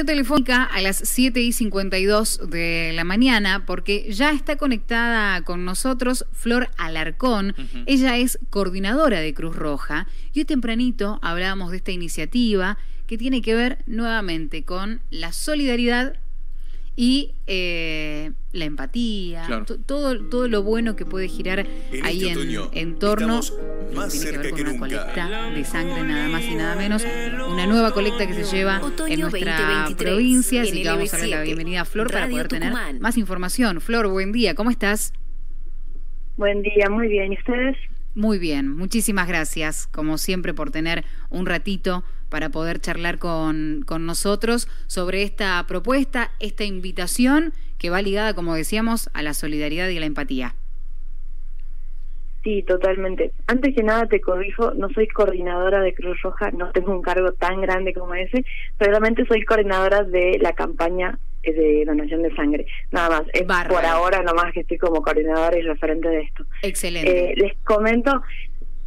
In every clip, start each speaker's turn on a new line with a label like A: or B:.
A: telefónica a las 7 y 52 de la mañana porque ya está conectada con nosotros Flor Alarcón. Ella es coordinadora de Cruz Roja y hoy tempranito hablábamos de esta iniciativa que tiene que ver nuevamente con la solidaridad y eh, la empatía, todo, todo lo bueno que puede girar ahí este en, en, torno
B: más tiene que ver con una
A: colecta de sangre nada más y nada menos, una nueva colecta que se lleva en nuestra provincia, así que vamos a darle la bienvenida a Flor para poder tener más información. Flor, buen día, ¿cómo estás?
C: Buen día, muy bien, ¿y ustedes?
A: Muy bien, muchísimas gracias, como siempre, por tener un ratito para poder charlar con, con nosotros sobre esta propuesta, esta invitación que va ligada, como decíamos, a la solidaridad y a la empatía.
C: Sí, totalmente. Antes que nada te corrijo, no soy coordinadora de Cruz Roja, no tengo un cargo tan grande como ese, solamente soy coordinadora de la campaña de donación de sangre. Nada más. Es por ahora nomás que estoy como coordinadora y referente de esto.
A: Excelente.
C: Eh, les comento,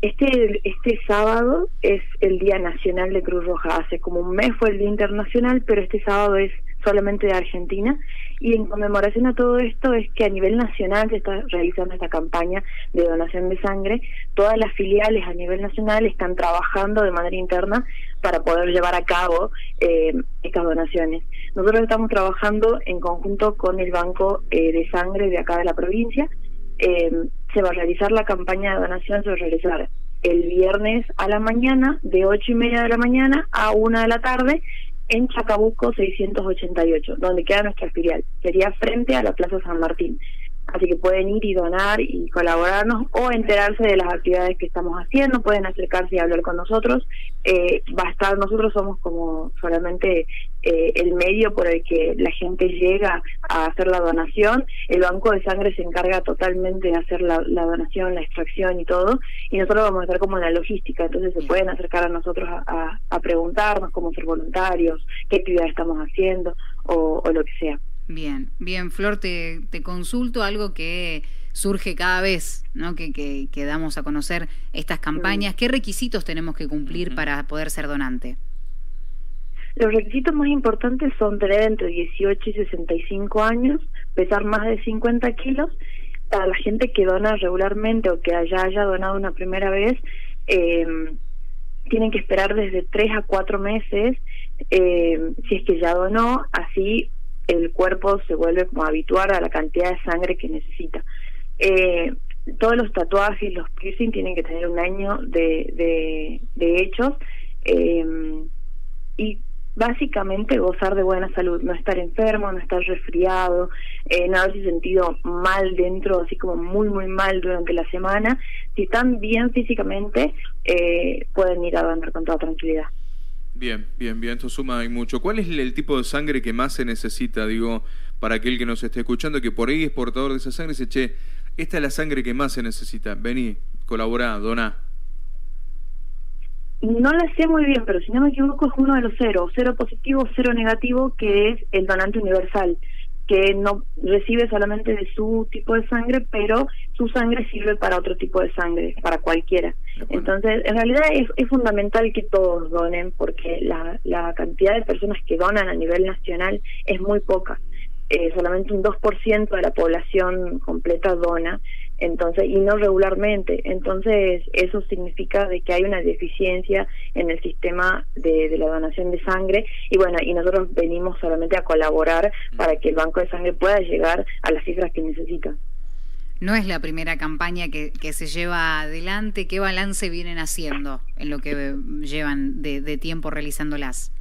C: este, este sábado es el Día Nacional de Cruz Roja. Hace como un mes fue el Día Internacional, pero este sábado es solamente de Argentina. Y en conmemoración a todo esto es que a nivel nacional se está realizando esta campaña de donación de sangre. Todas las filiales a nivel nacional están trabajando de manera interna para poder llevar a cabo eh, estas donaciones. Nosotros estamos trabajando en conjunto con el Banco eh, de Sangre de acá de la provincia. Eh, se va a realizar la campaña de donación, se va a realizar el viernes a la mañana, de ocho y media de la mañana a una de la tarde, en Chacabuco 688, donde queda nuestra filial. Sería frente a la Plaza San Martín. Así que pueden ir y donar y colaborarnos o enterarse de las actividades que estamos haciendo, pueden acercarse y hablar con nosotros. Eh, va a estar, nosotros somos como solamente eh, el medio por el que la gente llega a hacer la donación. El banco de sangre se encarga totalmente de hacer la, donación, la extracción y todo. Y nosotros vamos a estar como en la logística, entonces se pueden acercar a nosotros a, a, preguntarnos cómo ser voluntarios, qué actividad estamos haciendo o lo que sea.
A: Bien, bien, Flor, te, te consulto algo que surge cada vez, ¿no? Que, que, damos a conocer estas campañas. ¿Qué requisitos tenemos que cumplir para poder ser donante?
C: Los requisitos más importantes son tener entre 18 y 65 años, pesar más de 50 kilos. Para la gente que dona regularmente o que ya haya donado una primera vez, eh, tienen que esperar desde 3 a 4 meses eh, si es que ya donó, así el cuerpo se vuelve como habituar a la cantidad de sangre que necesita. Eh, todos los tatuajes, los piercing tienen que tener un año de, de, hechos eh, y básicamente gozar de buena salud, no estar enfermo, no estar resfriado, eh, no haberse sentido mal dentro, así como muy, muy mal durante la semana. Si están bien físicamente, eh, pueden ir a donar con toda tranquilidad.
B: Bien, bien, bien, esto suma y mucho. ¿Cuál es el tipo de sangre que más se necesita, digo, para aquel que nos esté escuchando, que por ahí es portador de esa sangre, se che, esta es la sangre que más se necesita, vení, colabora, dona?
C: No la sé muy bien, pero si no me equivoco es uno de los cero, cero positivo, cero negativo, que es el donante universal que no recibe solamente de su tipo de sangre, pero su sangre sirve para otro tipo de sangre, para cualquiera. Entonces, en realidad es, es, fundamental que todos donen, porque la, la cantidad de personas que donan a nivel nacional es muy poca. Eh, solamente un 2% de la población completa dona entonces y no regularmente. Entonces eso significa de que hay una deficiencia en el sistema de, de, la donación de sangre. Y bueno y nosotros venimos solamente a colaborar para que el banco de sangre pueda llegar a las cifras que necesita.
A: No es la primera campaña que, que se lleva adelante. Qué balance vienen haciendo en lo que llevan de, de tiempo realizándolas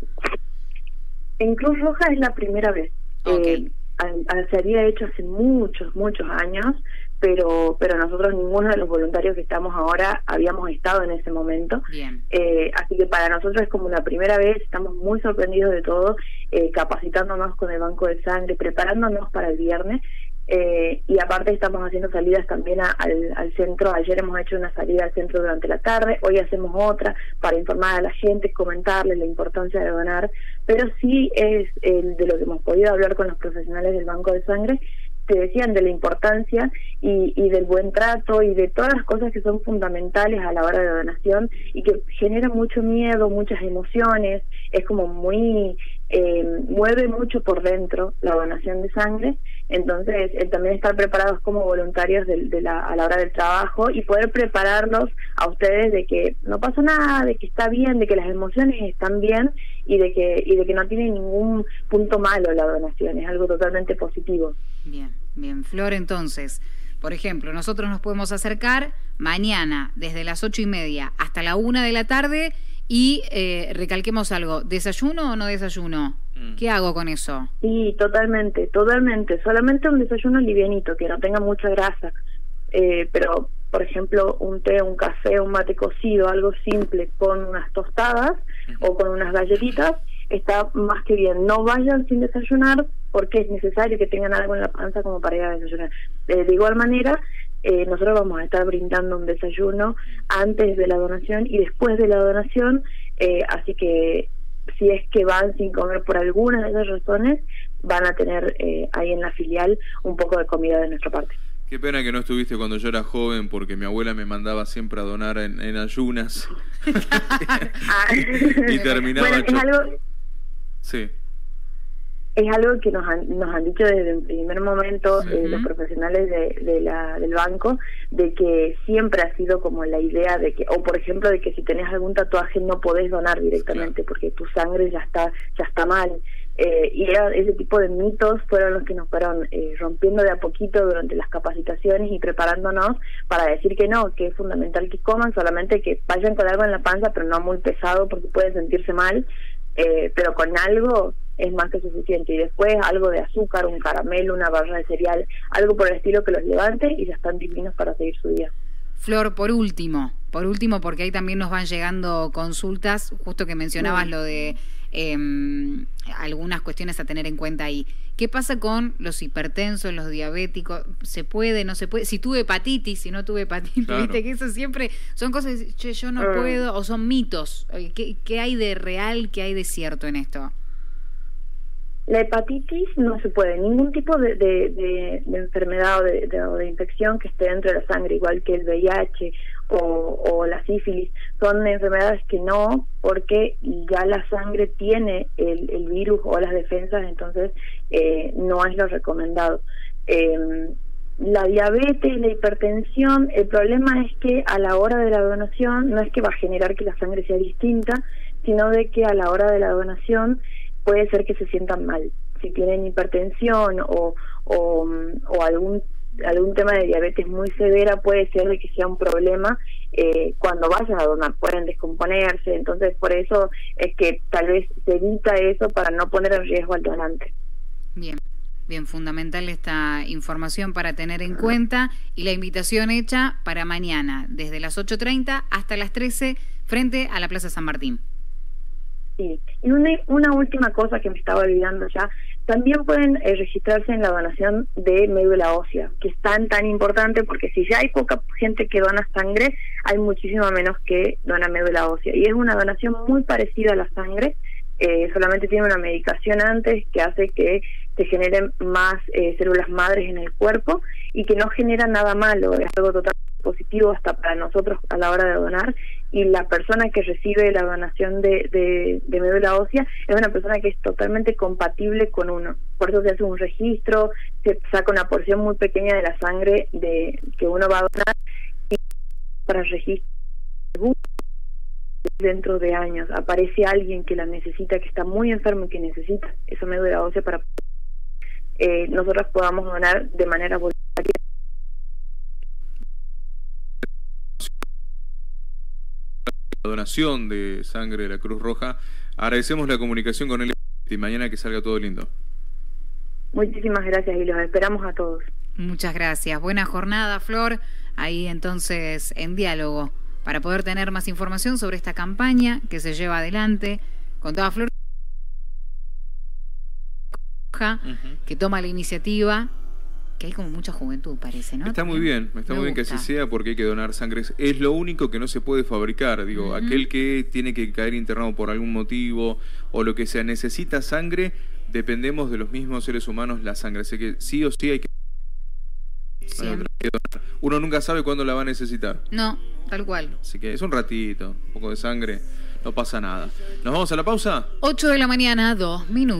C: en Cruz Roja es la primera vez. Okay. eh, se había hecho hace muchos muchos años pero pero nosotros ninguno de los voluntarios que estamos ahora habíamos estado en ese momento eh, así que para nosotros es como una primera vez estamos muy sorprendidos de todo eh, capacitándonos con el banco de sangre preparándonos para el viernes eh, y aparte estamos haciendo salidas también al, al, centro. Ayer hemos hecho una salida al centro durante la tarde, hoy hacemos otra para informar a la gente, comentarles la importancia de donar, pero sí es el de lo que hemos podido hablar con los profesionales del Banco de Sangre, te decían de la importancia y, y, del buen trato y de todas las cosas que son fundamentales a la hora de donación y que generan mucho miedo, muchas emociones, es como muy eh, mueve mucho por dentro la donación de sangre, entonces también estar preparados como voluntarios de, la, a la hora del trabajo y poder prepararlos a ustedes de que no pasa nada, de que está bien, de que las emociones están bien y de que y de que no tiene ningún punto malo la donación, es algo totalmente positivo.
A: Bien, bien, Flor, entonces. Por ejemplo, nosotros nos podemos acercar mañana desde las ocho y media hasta la una de la tarde y eh, recalquemos algo, ¿desayuno o no desayuno? Mm. ¿Qué hago con eso?
C: Sí, totalmente, totalmente. Solamente un desayuno livianito, que no tenga mucha grasa. Eh, pero, por ejemplo, un té, un café, un mate cocido, algo simple con unas tostadas o con unas galletitas, está más que bien. No vayan sin desayunar porque es necesario que tengan algo en la panza como para ir a desayunar. Eh, de igual manera, eh, nosotros vamos a estar brindando un desayuno antes de la donación y después de la donación, eh, así que si es que van sin comer por alguna de esas razones, van a tener eh, ahí en la filial un poco de comida de nuestra parte.
B: Qué pena que no estuviste cuando yo era joven, porque mi abuela me mandaba siempre a donar en, ayunas. y terminaba...
C: Bueno, es algo... Sí es algo que nos han, nos han dicho desde el primer momento eh, los profesionales de, la, del banco, de que siempre ha sido como la idea de que, o por ejemplo, de que si tenés algún tatuaje no podés donar directamente porque tu sangre ya está, ya está mal. Eh, y ese tipo de mitos fueron los que nos fueron eh, rompiendo de a poquito durante las capacitaciones y preparándonos para decir que no, que es fundamental que coman, solamente que vayan con algo en la panza, pero no muy pesado porque pueden sentirse mal, pero con algo es más que suficiente. Y después algo de azúcar, un caramelo, una barra de cereal, algo por el estilo que los levante y ya están divinos para seguir su día.
A: Flor, por último, por último, porque ahí también nos van llegando consultas, justo que mencionabas lo de em, algunas cuestiones a tener en cuenta ahí. ¿Qué pasa con los hipertensos, los diabéticos? ¿Se puede, no se puede? Si tuve hepatitis, si no tuve hepatitis, viste que eso siempre son cosas, che, yo no ah. puedo, o son mitos. ¿Qué, ¿Qué hay de real, qué hay de cierto en esto?
C: La hepatitis no se puede, ningún tipo de, de, enfermedad o de, infección que esté dentro de la sangre, igual que el VIH o, o, la sífilis, son enfermedades que no, porque ya la sangre tiene el, el virus o las defensas, entonces eh, no es lo recomendado. Eh, la diabetes, la hipertensión, el problema es que a la hora de la donación no es que va a generar que la sangre sea distinta, sino de que a la hora de la donación puede ser que se sientan mal. Si tienen hipertensión o, algún algún tema de diabetes muy severa puede ser de que sea un problema eh, cuando vayan a donar, pueden descomponerse, entonces por eso es que tal vez se evita eso para no poner en riesgo al donante.
A: Bien. Bien, fundamental esta información para tener en cuenta y la invitación hecha para mañana, desde las 8.30 hasta las 13, frente a la Plaza San Martín.
C: Sí, y una, una última cosa que me estaba olvidando ya, también pueden eh, registrarse en la donación de médula ósea, que es tan, tan importante porque si ya hay poca gente que dona sangre, hay muchísimo menos que dona médula ósea. Y es una donación muy parecida a la sangre, eh, solamente tiene una medicación antes que hace que se generen más eh, células madres en el cuerpo y que no genera nada malo, es algo totalmente positivo hasta para nosotros a la hora de donar y la persona que recibe la donación de, de, médula ósea es una persona que es totalmente compatible con uno. Por eso se hace un registro, se saca una porción muy pequeña de la sangre de que uno va a donar y para registro dentro de años aparece alguien que la necesita, que está muy enfermo y que necesita esa médula ósea para eh, nosotros podamos donar de manera voluntaria.
B: Donación de sangre de la Cruz Roja. Agradecemos la comunicación con él y mañana que salga todo lindo.
C: Muchísimas gracias y los esperamos a todos.
A: Muchas gracias. Buena jornada, Flor. Ahí entonces en diálogo para poder tener más información sobre esta campaña que se lleva adelante con toda Flor que toma la iniciativa que hay como mucha juventud, parece, ¿no?
B: Está muy bien, está muy bien que así sea porque hay que donar sangre. Es lo único que no se puede fabricar. Digo, aquel que tiene que caer internado por algún motivo o lo que sea, necesita sangre, dependemos de los mismos seres humanos la sangre. Así que sí o sí hay que... Uno nunca sabe cuándo la va a necesitar.
A: No, tal cual.
B: Así que es un ratito, un poco de sangre. no pasa nada. ¿Nos vamos a la pausa?
A: 8 de la mañana, dos minutos.